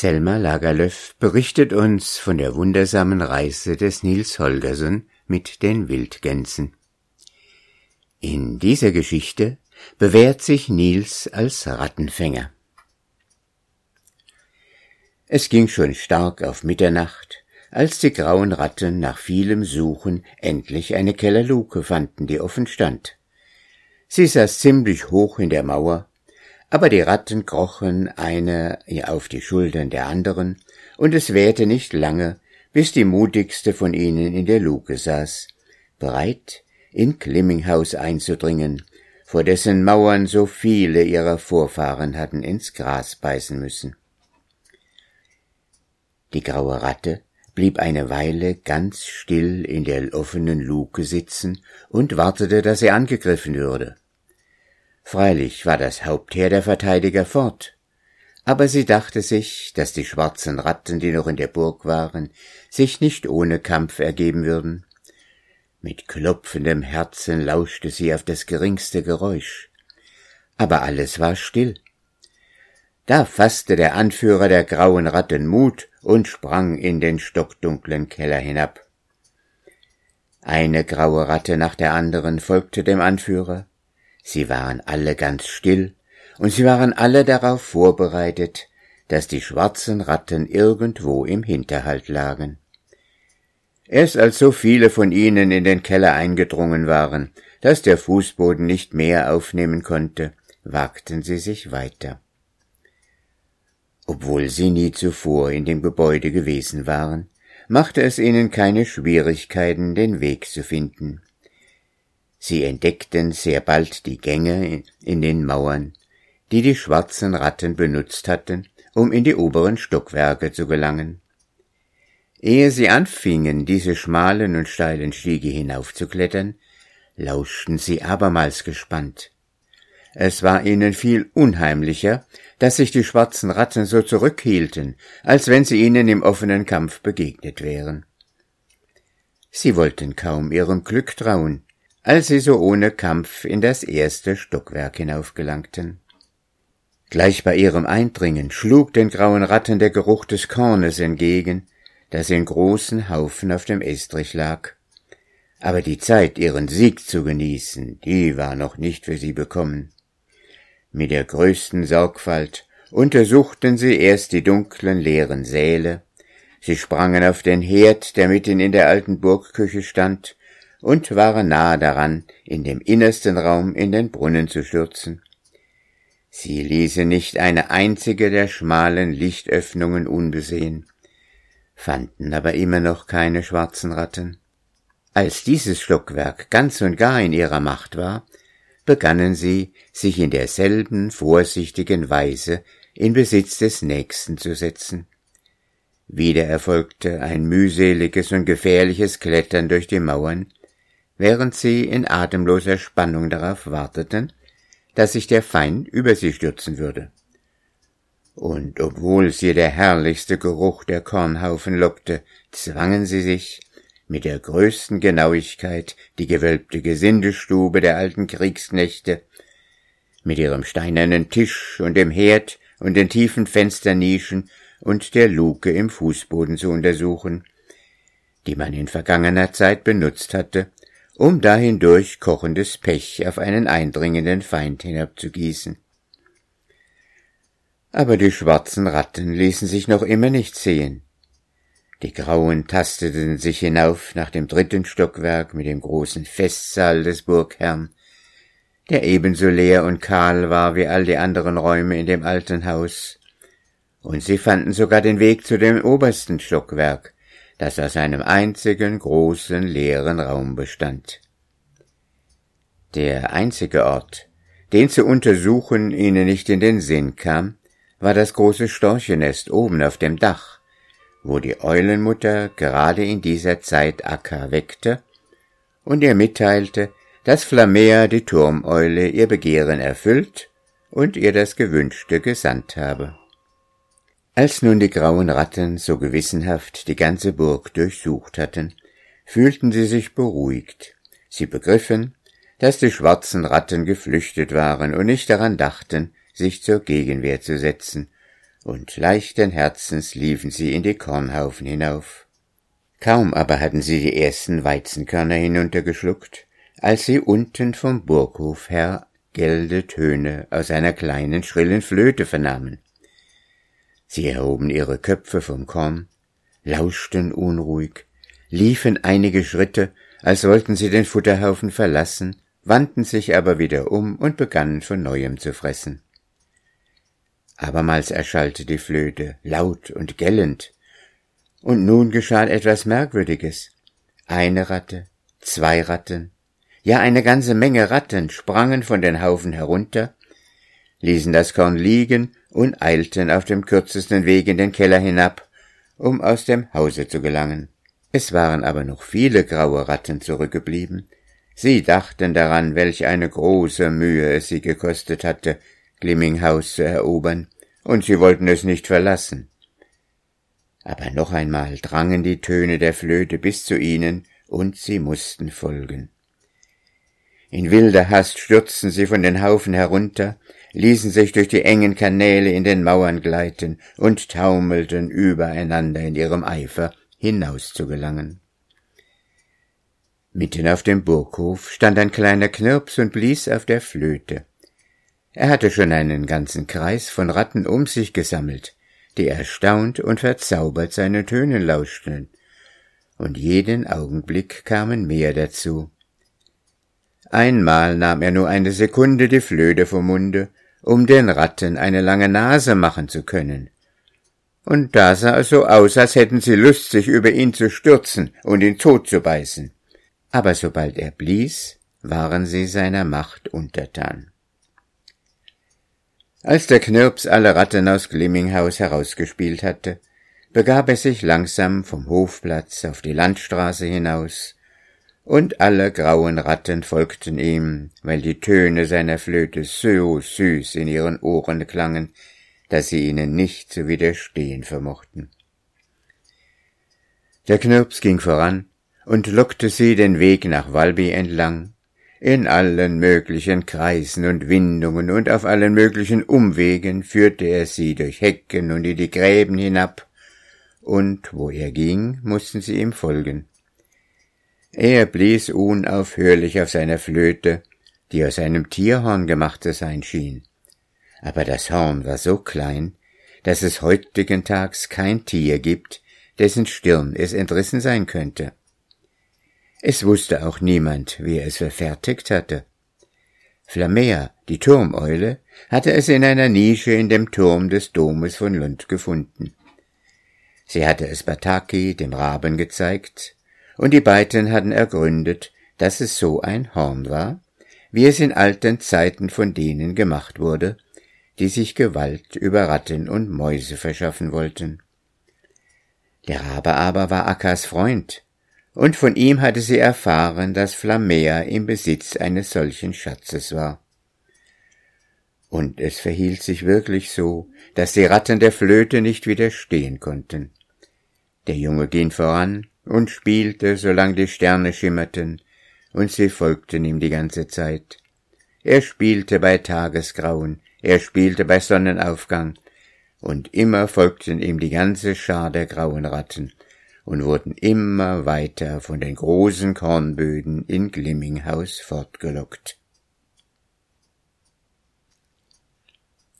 Selma Lagerlöf berichtet uns von der wundersamen Reise des Nils Holgersen mit den Wildgänsen. In dieser Geschichte bewährt sich Nils als Rattenfänger. Es ging schon stark auf Mitternacht, als die grauen Ratten nach vielem Suchen endlich eine Kellerluke fanden, die offen stand. Sie saß ziemlich hoch in der Mauer, aber die Ratten krochen eine auf die Schultern der anderen, und es währte nicht lange, bis die mutigste von ihnen in der Luke saß, bereit, in Klimminghaus einzudringen, vor dessen Mauern so viele ihrer Vorfahren hatten ins Gras beißen müssen. Die graue Ratte blieb eine Weile ganz still in der offenen Luke sitzen und wartete, dass er angegriffen würde. Freilich war das Hauptheer der Verteidiger fort, aber sie dachte sich, dass die schwarzen Ratten, die noch in der Burg waren, sich nicht ohne Kampf ergeben würden. Mit klopfendem Herzen lauschte sie auf das geringste Geräusch. Aber alles war still. Da fasste der Anführer der grauen Ratten Mut und sprang in den stockdunklen Keller hinab. Eine graue Ratte nach der anderen folgte dem Anführer, Sie waren alle ganz still, und sie waren alle darauf vorbereitet, dass die schwarzen Ratten irgendwo im Hinterhalt lagen. Erst als so viele von ihnen in den Keller eingedrungen waren, dass der Fußboden nicht mehr aufnehmen konnte, wagten sie sich weiter. Obwohl sie nie zuvor in dem Gebäude gewesen waren, machte es ihnen keine Schwierigkeiten, den Weg zu finden. Sie entdeckten sehr bald die Gänge in den Mauern, die die schwarzen Ratten benutzt hatten, um in die oberen Stockwerke zu gelangen. Ehe sie anfingen, diese schmalen und steilen Stiege hinaufzuklettern, lauschten sie abermals gespannt. Es war ihnen viel unheimlicher, dass sich die schwarzen Ratten so zurückhielten, als wenn sie ihnen im offenen Kampf begegnet wären. Sie wollten kaum ihrem Glück trauen, als sie so ohne Kampf in das erste Stockwerk hinaufgelangten. Gleich bei ihrem Eindringen schlug den grauen Ratten der Geruch des Kornes entgegen, das in großen Haufen auf dem Estrich lag. Aber die Zeit, ihren Sieg zu genießen, die war noch nicht für sie bekommen. Mit der größten Sorgfalt untersuchten sie erst die dunklen leeren Säle, sie sprangen auf den Herd, der mitten in der alten Burgküche stand, und waren nahe daran, in dem innersten Raum in den Brunnen zu stürzen. Sie ließen nicht eine einzige der schmalen Lichtöffnungen unbesehen, fanden aber immer noch keine schwarzen Ratten. Als dieses Stockwerk ganz und gar in ihrer Macht war, begannen sie, sich in derselben vorsichtigen Weise in Besitz des Nächsten zu setzen. Wieder erfolgte ein mühseliges und gefährliches Klettern durch die Mauern, während sie in atemloser Spannung darauf warteten, dass sich der Feind über sie stürzen würde. Und obwohl sie der herrlichste Geruch der Kornhaufen lockte, zwangen sie sich, mit der größten Genauigkeit die gewölbte Gesindestube der alten Kriegsknechte, mit ihrem steinernen Tisch und dem Herd und den tiefen Fensternischen und der Luke im Fußboden zu untersuchen, die man in vergangener Zeit benutzt hatte, um dahindurch kochendes Pech auf einen eindringenden Feind hinabzugießen. Aber die schwarzen Ratten ließen sich noch immer nicht sehen. Die Grauen tasteten sich hinauf nach dem dritten Stockwerk mit dem großen Festsaal des Burgherrn, der ebenso leer und kahl war wie all die anderen Räume in dem alten Haus, und sie fanden sogar den Weg zu dem obersten Stockwerk, das aus einem einzigen großen leeren Raum bestand. Der einzige Ort, den zu untersuchen ihnen nicht in den Sinn kam, war das große Storchennest oben auf dem Dach, wo die Eulenmutter gerade in dieser Zeit Akka weckte und ihr mitteilte, dass Flamea die Turmeule ihr Begehren erfüllt und ihr das Gewünschte gesandt habe. Als nun die grauen Ratten so gewissenhaft die ganze Burg durchsucht hatten, fühlten sie sich beruhigt. Sie begriffen, dass die schwarzen Ratten geflüchtet waren und nicht daran dachten, sich zur Gegenwehr zu setzen, und leichten Herzens liefen sie in die Kornhaufen hinauf. Kaum aber hatten sie die ersten Weizenkörner hinuntergeschluckt, als sie unten vom Burghof her gelde Töne aus einer kleinen schrillen Flöte vernahmen. Sie erhoben ihre Köpfe vom Korn, lauschten unruhig, liefen einige Schritte, als wollten sie den Futterhaufen verlassen, wandten sich aber wieder um und begannen von neuem zu fressen. Abermals erschallte die Flöte, laut und gellend, und nun geschah etwas Merkwürdiges. Eine Ratte, zwei Ratten, ja eine ganze Menge Ratten sprangen von den Haufen herunter, ließen das Korn liegen und eilten auf dem kürzesten Weg in den Keller hinab, um aus dem Hause zu gelangen. Es waren aber noch viele graue Ratten zurückgeblieben. Sie dachten daran, welch eine große Mühe es sie gekostet hatte, Glimminghaus zu erobern, und sie wollten es nicht verlassen. Aber noch einmal drangen die Töne der Flöte bis zu ihnen, und sie mussten folgen. In wilder Hast stürzten sie von den Haufen herunter, ließen sich durch die engen Kanäle in den Mauern gleiten und taumelten übereinander in ihrem Eifer hinaus zu gelangen. Mitten auf dem Burghof stand ein kleiner Knirps und blies auf der Flöte. Er hatte schon einen ganzen Kreis von Ratten um sich gesammelt, die erstaunt und verzaubert seinen Tönen lauschten, und jeden Augenblick kamen mehr dazu. Einmal nahm er nur eine Sekunde die Flöte vom Munde, um den Ratten eine lange Nase machen zu können. Und da sah es so aus, als hätten sie Lust, sich über ihn zu stürzen und ihn tot zu beißen. Aber sobald er blies, waren sie seiner Macht untertan. Als der Knirps alle Ratten aus Glimminghaus herausgespielt hatte, begab er sich langsam vom Hofplatz auf die Landstraße hinaus, und alle grauen Ratten folgten ihm, weil die Töne seiner Flöte so süß in ihren Ohren klangen, dass sie ihnen nicht zu widerstehen vermochten. Der Knirps ging voran und lockte sie den Weg nach Walby entlang, in allen möglichen Kreisen und Windungen und auf allen möglichen Umwegen führte er sie durch Hecken und in die Gräben hinab, und wo er ging, mussten sie ihm folgen. Er blies unaufhörlich auf seiner Flöte, die aus einem Tierhorn gemacht zu sein schien. Aber das Horn war so klein, dass es heutigen Tags kein Tier gibt, dessen Stirn es entrissen sein könnte. Es wusste auch niemand, wer es verfertigt hatte. Flamea, die Turmeule, hatte es in einer Nische in dem Turm des Domes von Lund gefunden. Sie hatte es Bataki, dem Raben, gezeigt, und die beiden hatten ergründet, dass es so ein Horn war, wie es in alten Zeiten von denen gemacht wurde, die sich Gewalt über Ratten und Mäuse verschaffen wollten. Der Rabe aber war Akkas Freund, und von ihm hatte sie erfahren, dass Flamea im Besitz eines solchen Schatzes war. Und es verhielt sich wirklich so, dass die Ratten der Flöte nicht widerstehen konnten. Der Junge ging voran und spielte, solang die Sterne schimmerten, und sie folgten ihm die ganze Zeit. Er spielte bei Tagesgrauen, er spielte bei Sonnenaufgang, und immer folgten ihm die ganze Schar der grauen Ratten, und wurden immer weiter von den großen Kornböden in Glimminghaus fortgelockt.